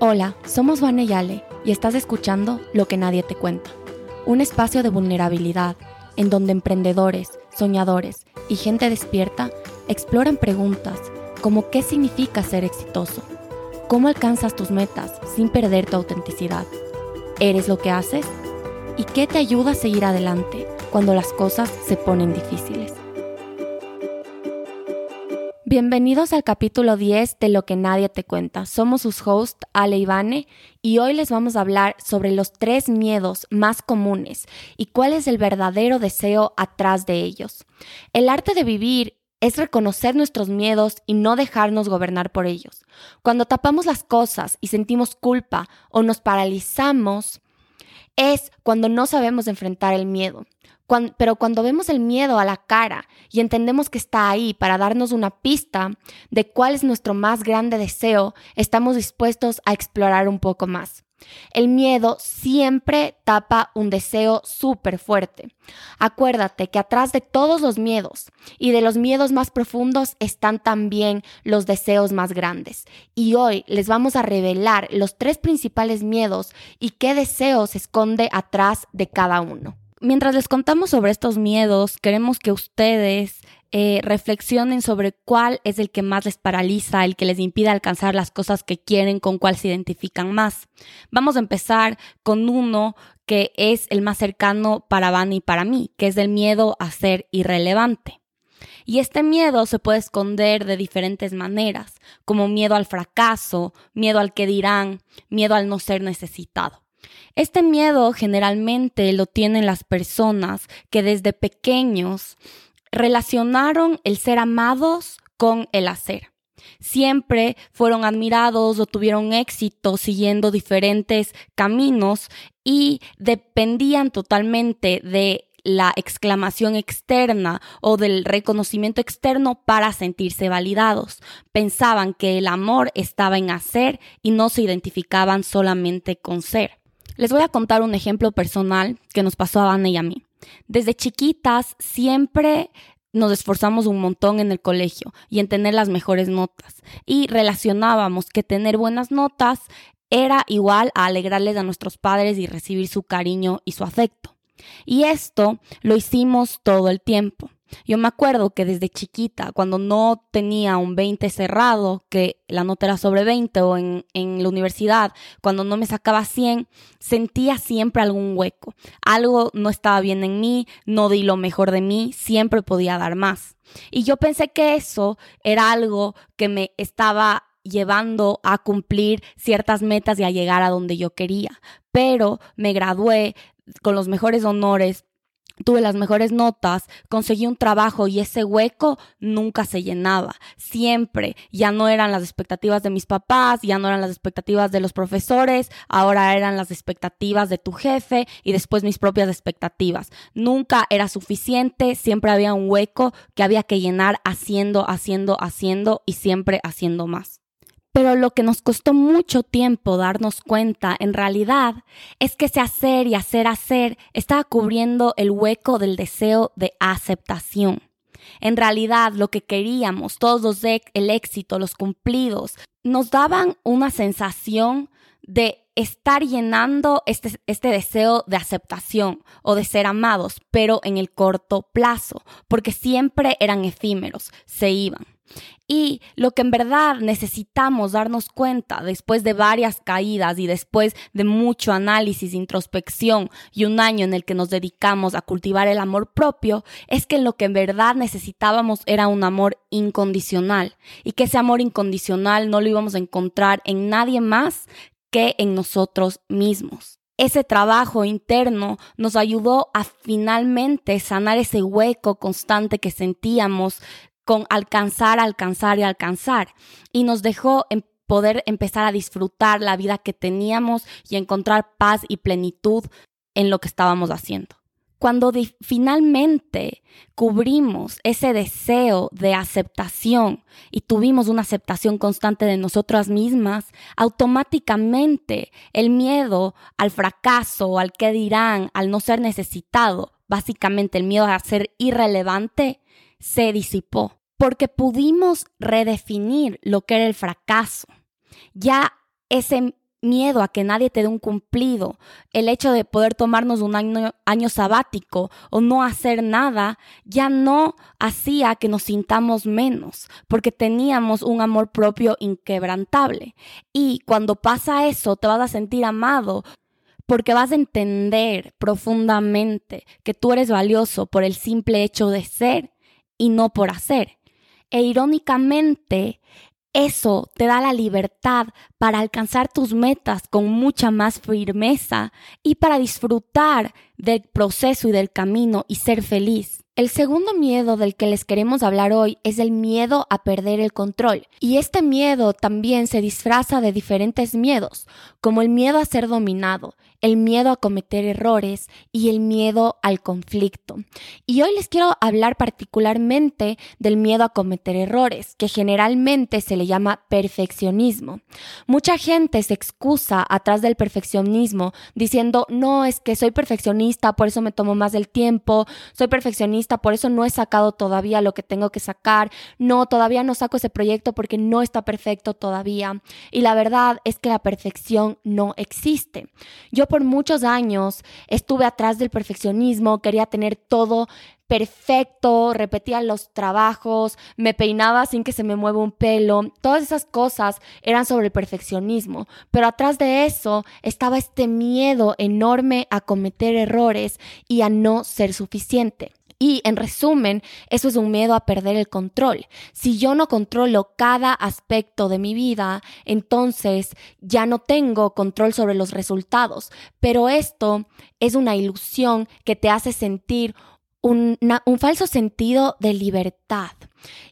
Hola, somos Vane Yale y estás escuchando Lo que nadie te cuenta, un espacio de vulnerabilidad en donde emprendedores, soñadores y gente despierta exploran preguntas como qué significa ser exitoso, cómo alcanzas tus metas sin perder tu autenticidad, eres lo que haces y qué te ayuda a seguir adelante cuando las cosas se ponen difíciles. Bienvenidos al capítulo 10 de Lo que nadie te cuenta. Somos sus hosts, Ale y Vane, y hoy les vamos a hablar sobre los tres miedos más comunes y cuál es el verdadero deseo atrás de ellos. El arte de vivir es reconocer nuestros miedos y no dejarnos gobernar por ellos. Cuando tapamos las cosas y sentimos culpa o nos paralizamos, es cuando no sabemos enfrentar el miedo pero cuando vemos el miedo a la cara y entendemos que está ahí para darnos una pista de cuál es nuestro más grande deseo, estamos dispuestos a explorar un poco más. El miedo siempre tapa un deseo súper fuerte. Acuérdate que atrás de todos los miedos y de los miedos más profundos están también los deseos más grandes. Y hoy les vamos a revelar los tres principales miedos y qué deseo se esconde atrás de cada uno mientras les contamos sobre estos miedos, queremos que ustedes eh, reflexionen sobre cuál es el que más les paraliza, el que les impide alcanzar las cosas que quieren, con cuál se identifican más. Vamos a empezar con uno que es el más cercano para Van y para mí, que es el miedo a ser irrelevante. Y este miedo se puede esconder de diferentes maneras, como miedo al fracaso, miedo al que dirán, miedo al no ser necesitado. Este miedo generalmente lo tienen las personas que desde pequeños relacionaron el ser amados con el hacer. Siempre fueron admirados o tuvieron éxito siguiendo diferentes caminos y dependían totalmente de la exclamación externa o del reconocimiento externo para sentirse validados. Pensaban que el amor estaba en hacer y no se identificaban solamente con ser. Les voy a contar un ejemplo personal que nos pasó a Ana y a mí. Desde chiquitas siempre nos esforzamos un montón en el colegio y en tener las mejores notas y relacionábamos que tener buenas notas era igual a alegrarles a nuestros padres y recibir su cariño y su afecto. Y esto lo hicimos todo el tiempo. Yo me acuerdo que desde chiquita, cuando no tenía un 20 cerrado, que la nota era sobre 20 o en, en la universidad, cuando no me sacaba 100, sentía siempre algún hueco. Algo no estaba bien en mí, no di lo mejor de mí, siempre podía dar más. Y yo pensé que eso era algo que me estaba llevando a cumplir ciertas metas y a llegar a donde yo quería. Pero me gradué con los mejores honores, tuve las mejores notas, conseguí un trabajo y ese hueco nunca se llenaba. Siempre ya no eran las expectativas de mis papás, ya no eran las expectativas de los profesores, ahora eran las expectativas de tu jefe y después mis propias expectativas. Nunca era suficiente, siempre había un hueco que había que llenar haciendo, haciendo, haciendo y siempre haciendo más. Pero lo que nos costó mucho tiempo darnos cuenta en realidad es que ese hacer y hacer hacer estaba cubriendo el hueco del deseo de aceptación. En realidad lo que queríamos, todos los el éxito, los cumplidos, nos daban una sensación de estar llenando este, este deseo de aceptación o de ser amados, pero en el corto plazo, porque siempre eran efímeros, se iban. Y lo que en verdad necesitamos darnos cuenta después de varias caídas y después de mucho análisis, introspección y un año en el que nos dedicamos a cultivar el amor propio, es que lo que en verdad necesitábamos era un amor incondicional y que ese amor incondicional no lo íbamos a encontrar en nadie más que en nosotros mismos. Ese trabajo interno nos ayudó a finalmente sanar ese hueco constante que sentíamos con alcanzar, alcanzar y alcanzar. Y nos dejó en poder empezar a disfrutar la vida que teníamos y encontrar paz y plenitud en lo que estábamos haciendo. Cuando finalmente cubrimos ese deseo de aceptación y tuvimos una aceptación constante de nosotras mismas, automáticamente el miedo al fracaso, al que dirán, al no ser necesitado, básicamente el miedo a ser irrelevante, se disipó, porque pudimos redefinir lo que era el fracaso. Ya ese miedo a que nadie te dé un cumplido, el hecho de poder tomarnos un año, sabático o no hacer nada, ya no hacía que nos sintamos menos, porque teníamos un amor propio inquebrantable. Y cuando pasa eso, te vas a sentir amado. Porque vas a entender profundamente que tú eres valioso por el simple hecho de ser y no por hacer. E irónicamente, eso te da la libertad para alcanzar tus metas con mucha más firmeza y para disfrutar del proceso y del camino y ser feliz. El segundo miedo del que les queremos hablar hoy es el miedo a perder el control. Y este miedo también se disfraza de diferentes miedos, como el miedo a ser dominado, el miedo a cometer errores y el miedo al conflicto. Y hoy les quiero hablar particularmente del miedo a cometer errores, que generalmente se le llama perfeccionismo. Mucha gente se excusa atrás del perfeccionismo diciendo, no, es que soy perfeccionista, por eso me tomo más del tiempo, soy perfeccionista, por eso no he sacado todavía lo que tengo que sacar, no, todavía no saco ese proyecto porque no está perfecto todavía. Y la verdad es que la perfección no existe. Yo por muchos años estuve atrás del perfeccionismo, quería tener todo perfecto, repetía los trabajos, me peinaba sin que se me mueva un pelo, todas esas cosas eran sobre el perfeccionismo, pero atrás de eso estaba este miedo enorme a cometer errores y a no ser suficiente. Y en resumen, eso es un miedo a perder el control. Si yo no controlo cada aspecto de mi vida, entonces ya no tengo control sobre los resultados. Pero esto es una ilusión que te hace sentir un falso sentido de libertad.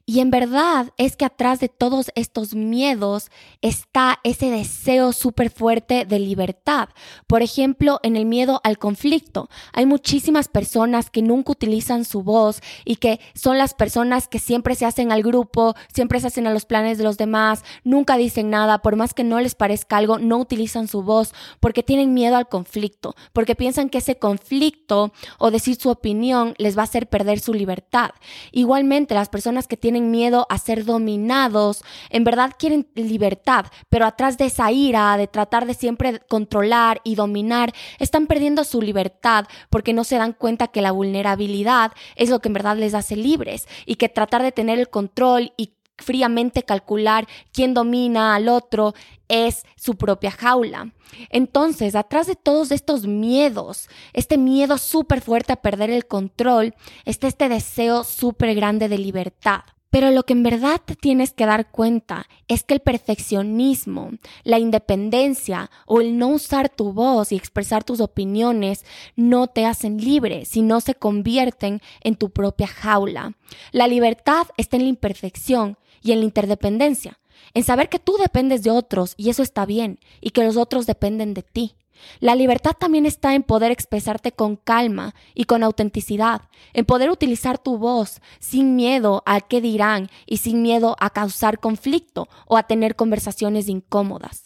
Y en verdad es que atrás de todos estos miedos está ese deseo súper fuerte de libertad. Por ejemplo, en el miedo al conflicto. Hay muchísimas personas que nunca utilizan su voz y que son las personas que siempre se hacen al grupo, siempre se hacen a los planes de los demás, nunca dicen nada, por más que no les parezca algo, no utilizan su voz porque tienen miedo al conflicto, porque piensan que ese conflicto o decir su opinión les va a hacer perder su libertad. Igualmente, las personas que tienen miedo a ser dominados, en verdad quieren libertad, pero atrás de esa ira, de tratar de siempre controlar y dominar, están perdiendo su libertad porque no se dan cuenta que la vulnerabilidad es lo que en verdad les hace libres y que tratar de tener el control y fríamente calcular quién domina al otro es su propia jaula. Entonces, atrás de todos estos miedos, este miedo súper fuerte a perder el control, está este deseo súper grande de libertad. Pero lo que en verdad tienes que dar cuenta es que el perfeccionismo, la independencia o el no usar tu voz y expresar tus opiniones no te hacen libre, sino se convierten en tu propia jaula. La libertad está en la imperfección y en la interdependencia, en saber que tú dependes de otros y eso está bien, y que los otros dependen de ti. La libertad también está en poder expresarte con calma y con autenticidad, en poder utilizar tu voz sin miedo a qué dirán y sin miedo a causar conflicto o a tener conversaciones incómodas.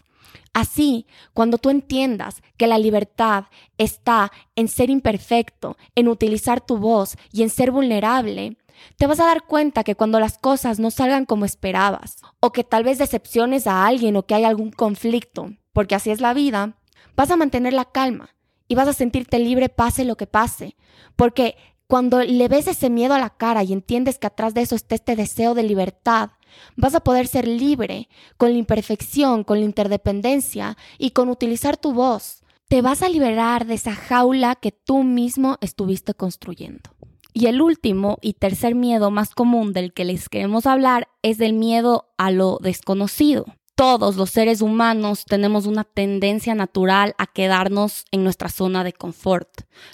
Así, cuando tú entiendas que la libertad está en ser imperfecto, en utilizar tu voz y en ser vulnerable, te vas a dar cuenta que cuando las cosas no salgan como esperabas, o que tal vez decepciones a alguien o que hay algún conflicto, porque así es la vida, vas a mantener la calma y vas a sentirte libre pase lo que pase, porque cuando le ves ese miedo a la cara y entiendes que atrás de eso está este deseo de libertad, vas a poder ser libre con la imperfección, con la interdependencia y con utilizar tu voz. Te vas a liberar de esa jaula que tú mismo estuviste construyendo. Y el último y tercer miedo más común del que les queremos hablar es el miedo a lo desconocido. Todos los seres humanos tenemos una tendencia natural a quedarnos en nuestra zona de confort.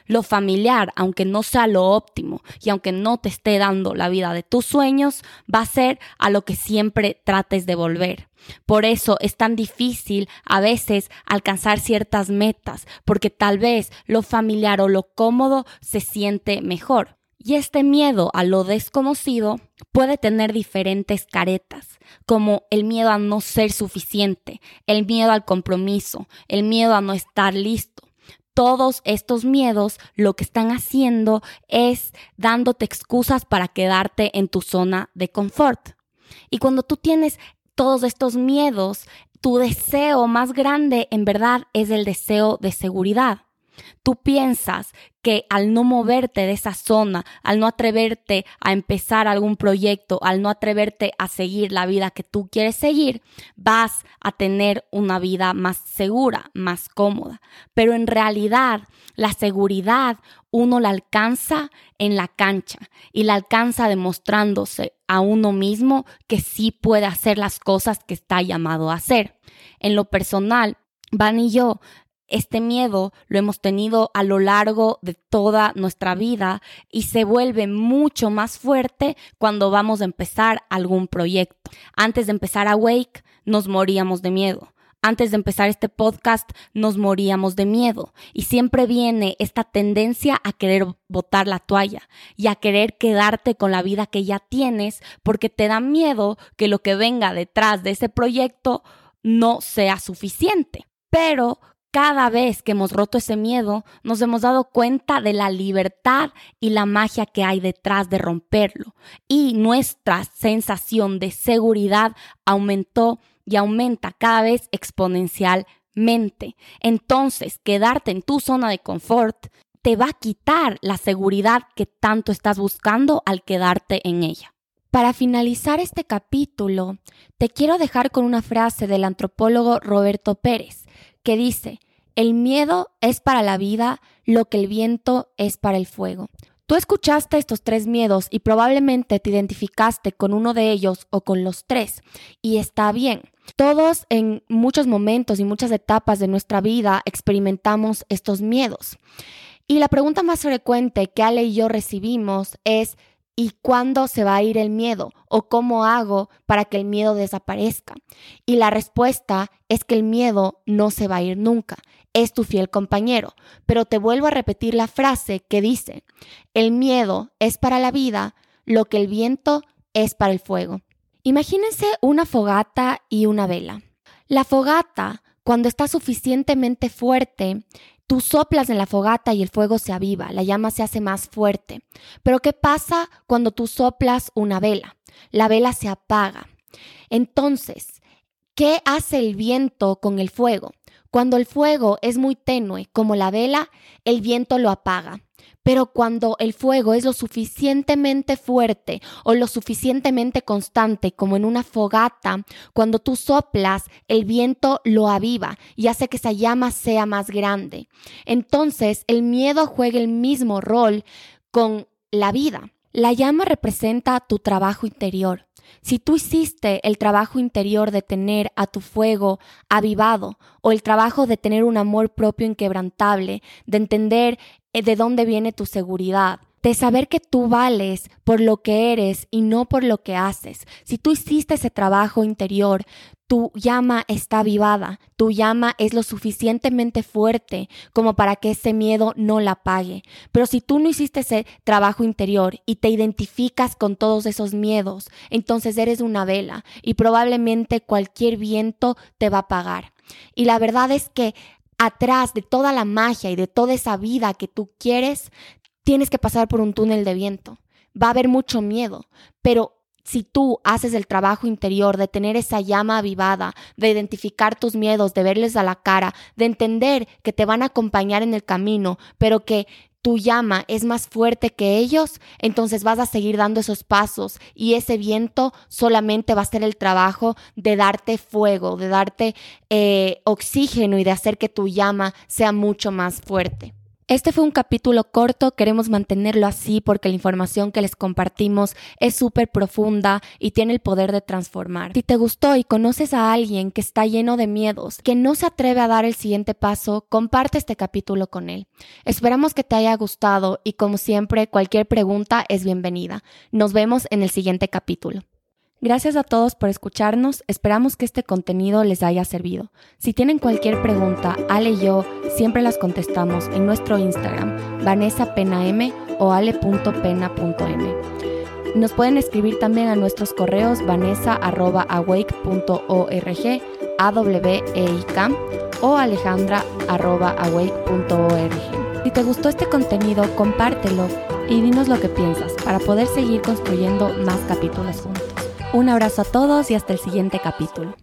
Lo familiar, aunque no sea lo óptimo y aunque no te esté dando la vida de tus sueños, va a ser a lo que siempre trates de volver. Por eso es tan difícil a veces alcanzar ciertas metas, porque tal vez lo familiar o lo cómodo se siente mejor. Y este miedo a lo desconocido puede tener diferentes caretas, como el miedo a no ser suficiente, el miedo al compromiso, el miedo a no estar listo. Todos estos miedos lo que están haciendo es dándote excusas para quedarte en tu zona de confort. Y cuando tú tienes todos estos miedos, tu deseo más grande en verdad es el deseo de seguridad. Tú piensas que al no moverte de esa zona, al no atreverte a empezar algún proyecto, al no atreverte a seguir la vida que tú quieres seguir, vas a tener una vida más segura, más cómoda. Pero en realidad, la seguridad uno la alcanza en la cancha y la alcanza demostrándose a uno mismo que sí puede hacer las cosas que está llamado a hacer. En lo personal, Van y yo este miedo lo hemos tenido a lo largo de toda nuestra vida y se vuelve mucho más fuerte cuando vamos a empezar algún proyecto. Antes de empezar a Wake, nos moríamos de miedo. Antes de empezar este podcast nos moríamos de miedo y siempre viene esta tendencia a querer botar la toalla y a querer quedarte con la vida que ya tienes porque te da miedo que lo que venga detrás de ese proyecto no sea suficiente. Pero cada vez que hemos roto ese miedo, nos hemos dado cuenta de la libertad y la magia que hay detrás de romperlo. Y nuestra sensación de seguridad aumentó y aumenta cada vez exponencialmente. Entonces, quedarte en tu zona de confort te va a quitar la seguridad que tanto estás buscando al quedarte en ella. Para finalizar este capítulo, te quiero dejar con una frase del antropólogo Roberto Pérez, que dice, el miedo es para la vida lo que el viento es para el fuego. Tú escuchaste estos tres miedos y probablemente te identificaste con uno de ellos o con los tres. Y está bien. Todos en muchos momentos y muchas etapas de nuestra vida experimentamos estos miedos. Y la pregunta más frecuente que Ale y yo recibimos es, ¿Y cuándo se va a ir el miedo? ¿O cómo hago para que el miedo desaparezca? Y la respuesta es que el miedo no se va a ir nunca. Es tu fiel compañero. Pero te vuelvo a repetir la frase que dice, el miedo es para la vida lo que el viento es para el fuego. Imagínense una fogata y una vela. La fogata, cuando está suficientemente fuerte, Tú soplas en la fogata y el fuego se aviva, la llama se hace más fuerte. Pero ¿qué pasa cuando tú soplas una vela? La vela se apaga. Entonces, ¿qué hace el viento con el fuego? Cuando el fuego es muy tenue, como la vela, el viento lo apaga. Pero cuando el fuego es lo suficientemente fuerte o lo suficientemente constante como en una fogata, cuando tú soplas, el viento lo aviva y hace que esa llama sea más grande. Entonces, el miedo juega el mismo rol con la vida. La llama representa tu trabajo interior. Si tú hiciste el trabajo interior de tener a tu fuego avivado o el trabajo de tener un amor propio inquebrantable, de entender eh, de dónde viene tu seguridad, de saber que tú vales por lo que eres y no por lo que haces. Si tú hiciste ese trabajo interior, tu llama está avivada, tu llama es lo suficientemente fuerte como para que ese miedo no la apague. Pero si tú no hiciste ese trabajo interior y te identificas con todos esos miedos, entonces eres una vela y probablemente cualquier viento te va a apagar. Y la verdad es que atrás de toda la magia y de toda esa vida que tú quieres, tienes que pasar por un túnel de viento. Va a haber mucho miedo, pero si tú haces el trabajo interior de tener esa llama avivada, de identificar tus miedos, de verles a la cara, de entender que te van a acompañar en el camino, pero que tu llama es más fuerte que ellos, entonces vas a seguir dando esos pasos y ese viento solamente va a ser el trabajo de darte fuego, de darte eh, oxígeno y de hacer que tu llama sea mucho más fuerte. Este fue un capítulo corto, queremos mantenerlo así porque la información que les compartimos es súper profunda y tiene el poder de transformar. Si te gustó y conoces a alguien que está lleno de miedos, que no se atreve a dar el siguiente paso, comparte este capítulo con él. Esperamos que te haya gustado y como siempre cualquier pregunta es bienvenida. Nos vemos en el siguiente capítulo. Gracias a todos por escucharnos, esperamos que este contenido les haya servido. Si tienen cualquier pregunta, Ale y yo siempre las contestamos en nuestro Instagram, vanessapenam o ale.pena.m. Nos pueden escribir también a nuestros correos vanessa.awake.org, aweik o alejandra.awake.org. Si te gustó este contenido, compártelo y dinos lo que piensas para poder seguir construyendo más capítulos juntos. Un abrazo a todos y hasta el siguiente capítulo.